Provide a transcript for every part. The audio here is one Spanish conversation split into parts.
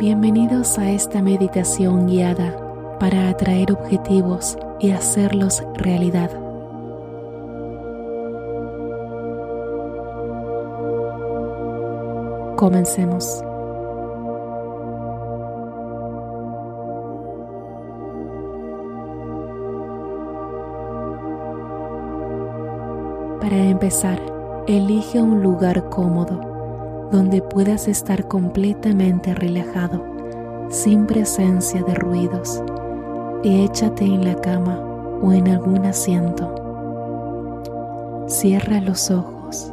Bienvenidos a esta meditación guiada para atraer objetivos y hacerlos realidad. Comencemos. Para empezar, elige un lugar cómodo donde puedas estar completamente relajado, sin presencia de ruidos, y échate en la cama o en algún asiento. Cierra los ojos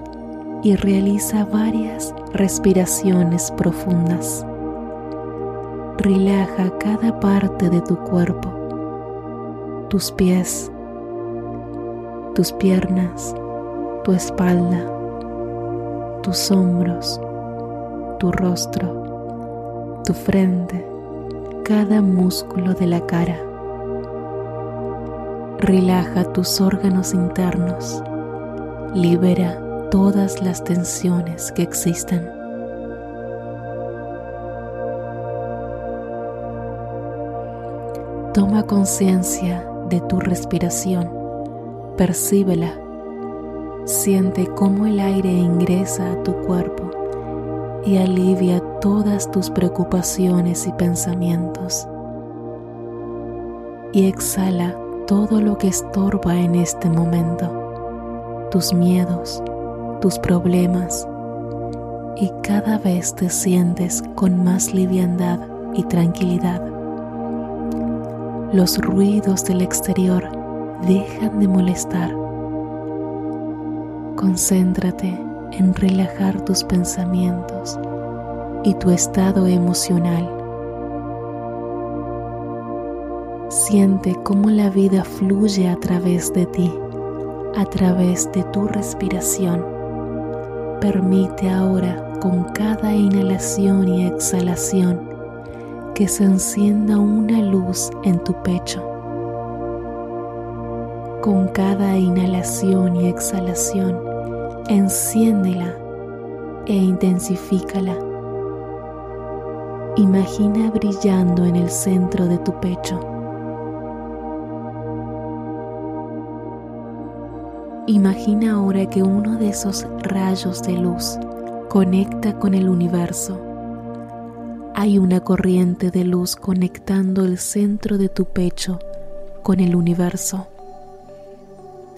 y realiza varias respiraciones profundas. Relaja cada parte de tu cuerpo, tus pies, tus piernas, tu espalda, tus hombros, tu rostro, tu frente, cada músculo de la cara. Relaja tus órganos internos. Libera todas las tensiones que existan. Toma conciencia de tu respiración. Percíbela. Siente cómo el aire ingresa a tu cuerpo y alivia todas tus preocupaciones y pensamientos. Y exhala todo lo que estorba en este momento, tus miedos, tus problemas, y cada vez te sientes con más liviandad y tranquilidad. Los ruidos del exterior dejan de molestar. Concéntrate en relajar tus pensamientos y tu estado emocional. Siente cómo la vida fluye a través de ti, a través de tu respiración. Permite ahora con cada inhalación y exhalación que se encienda una luz en tu pecho. Con cada inhalación y exhalación, enciéndela e intensifícala. Imagina brillando en el centro de tu pecho. Imagina ahora que uno de esos rayos de luz conecta con el universo. Hay una corriente de luz conectando el centro de tu pecho con el universo.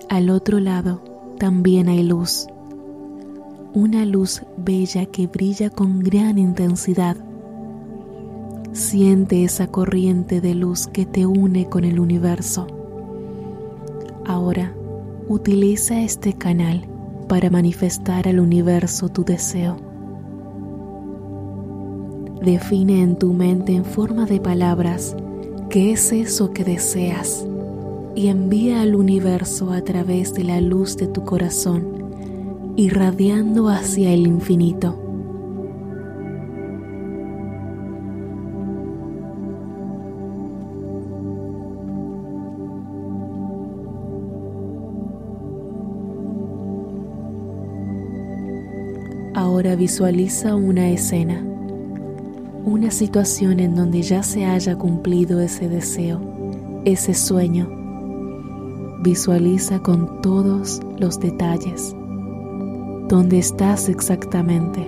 Al otro lado también hay luz una luz bella que brilla con gran intensidad. Siente esa corriente de luz que te une con el universo. Ahora, utiliza este canal para manifestar al universo tu deseo. Define en tu mente en forma de palabras qué es eso que deseas y envía al universo a través de la luz de tu corazón irradiando hacia el infinito. Ahora visualiza una escena, una situación en donde ya se haya cumplido ese deseo, ese sueño. Visualiza con todos los detalles. ¿Dónde estás exactamente?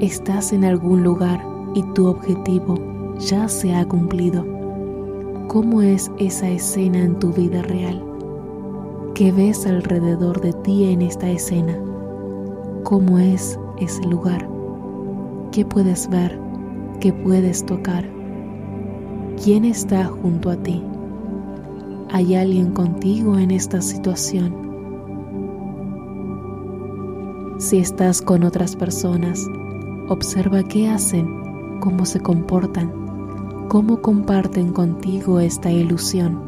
Estás en algún lugar y tu objetivo ya se ha cumplido. ¿Cómo es esa escena en tu vida real? ¿Qué ves alrededor de ti en esta escena? ¿Cómo es ese lugar? ¿Qué puedes ver? ¿Qué puedes tocar? ¿Quién está junto a ti? ¿Hay alguien contigo en esta situación? Si estás con otras personas, observa qué hacen, cómo se comportan, cómo comparten contigo esta ilusión.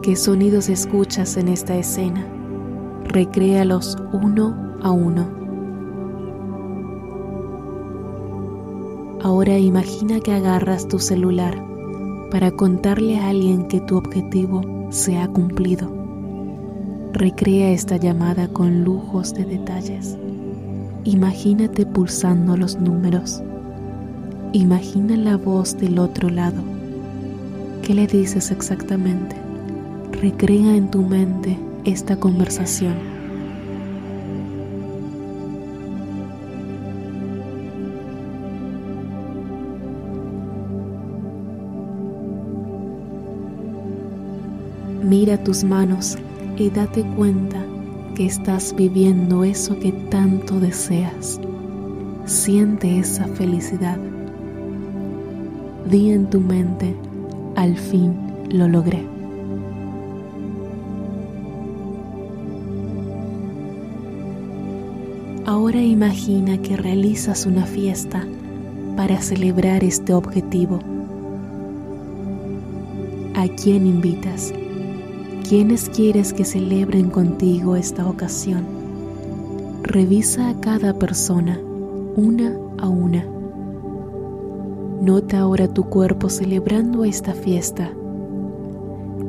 ¿Qué sonidos escuchas en esta escena? Recréalos uno a uno. Ahora imagina que agarras tu celular para contarle a alguien que tu objetivo se ha cumplido. Recrea esta llamada con lujos de detalles. Imagínate pulsando los números. Imagina la voz del otro lado. ¿Qué le dices exactamente? Recrea en tu mente esta conversación. Mira tus manos y date cuenta que estás viviendo eso que tanto deseas. Siente esa felicidad. Di en tu mente, al fin lo logré. Ahora imagina que realizas una fiesta para celebrar este objetivo. ¿A quién invitas? ¿Quiénes quieres que celebren contigo esta ocasión? Revisa a cada persona, una a una. Nota ahora tu cuerpo celebrando esta fiesta.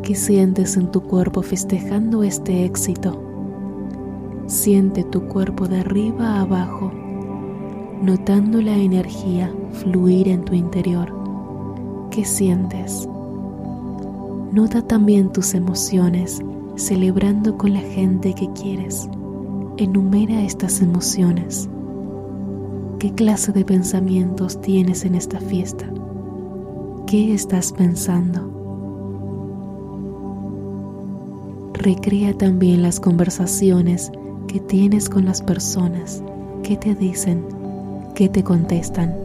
¿Qué sientes en tu cuerpo festejando este éxito? Siente tu cuerpo de arriba a abajo, notando la energía fluir en tu interior. ¿Qué sientes? Nota también tus emociones, celebrando con la gente que quieres. Enumera estas emociones. ¿Qué clase de pensamientos tienes en esta fiesta? ¿Qué estás pensando? Recrea también las conversaciones que tienes con las personas. ¿Qué te dicen? ¿Qué te contestan?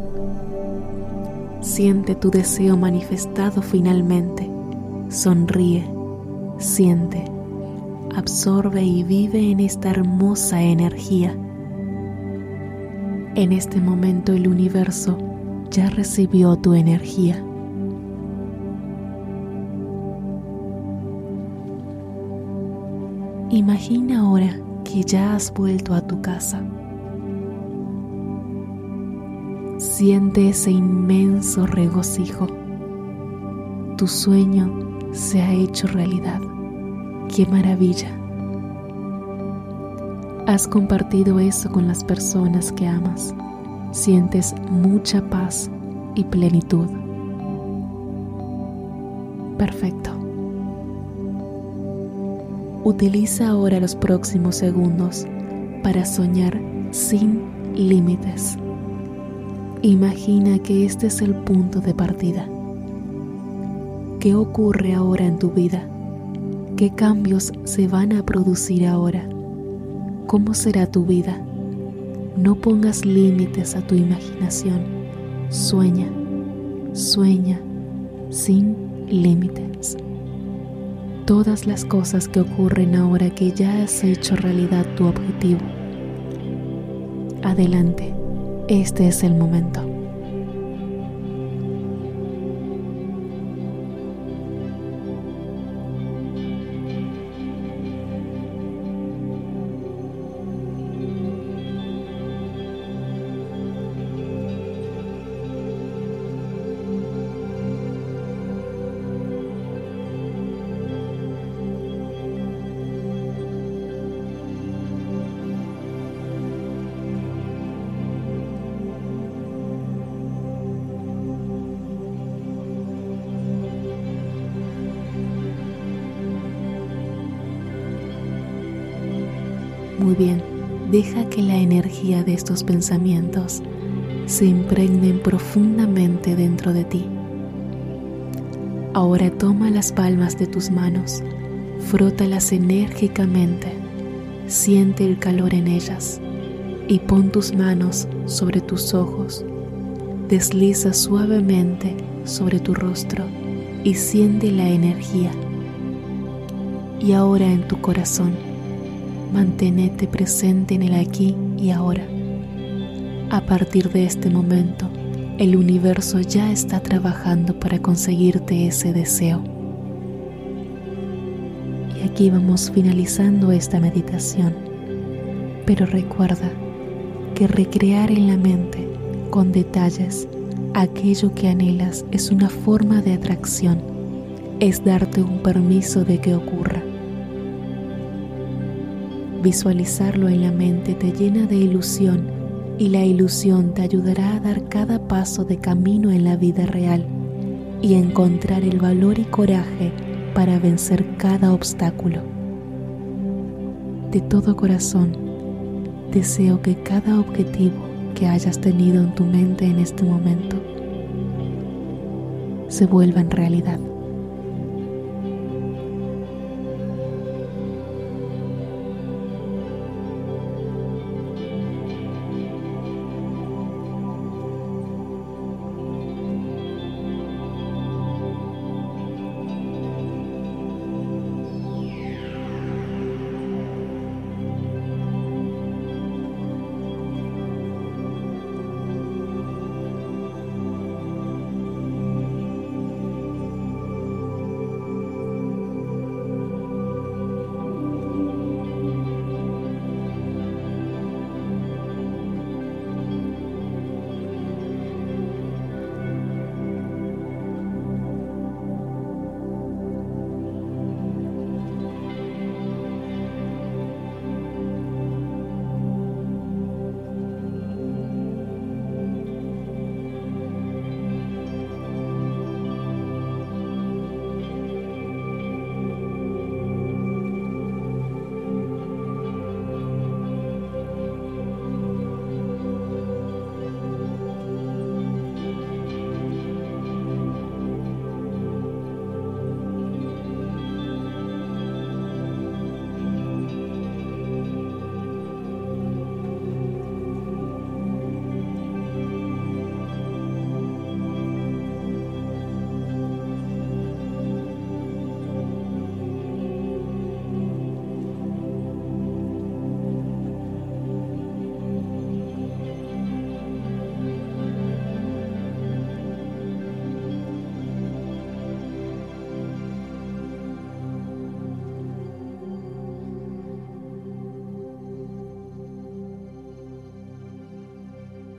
Siente tu deseo manifestado finalmente Sonríe, siente, absorbe y vive en esta hermosa energía. En este momento el universo ya recibió tu energía. Imagina ahora que ya has vuelto a tu casa. Siente ese inmenso regocijo. Tu sueño se ha hecho realidad. ¡Qué maravilla! Has compartido eso con las personas que amas. Sientes mucha paz y plenitud. Perfecto. Utiliza ahora los próximos segundos para soñar sin límites. Imagina que este es el punto de partida ¿Qué ocurre ahora en tu vida? ¿Qué cambios se van a producir ahora? ¿Cómo será tu vida? No pongas límites a tu imaginación. Sueña, sueña sin límites. Todas las cosas que ocurren ahora que ya has hecho realidad tu objetivo. Adelante, este es el momento. Muy bien, deja que la energía de estos pensamientos se impregnen profundamente dentro de ti. Ahora toma las palmas de tus manos, frótalas enérgicamente, siente el calor en ellas y pon tus manos sobre tus ojos. Desliza suavemente sobre tu rostro y siente la energía. Y ahora en tu corazón manténete presente en el aquí y ahora. A partir de este momento, el universo ya está trabajando para conseguirte ese deseo. Y aquí vamos finalizando esta meditación. Pero recuerda que recrear en la mente con detalles aquello que anhelas es una forma de atracción, es darte un permiso de que ocurra. Visualizarlo en la mente te llena de ilusión y la ilusión te ayudará a dar cada paso de camino en la vida real y encontrar el valor y coraje para vencer cada obstáculo. De todo corazón, deseo que cada objetivo que hayas tenido en tu mente en este momento se vuelva en realidad.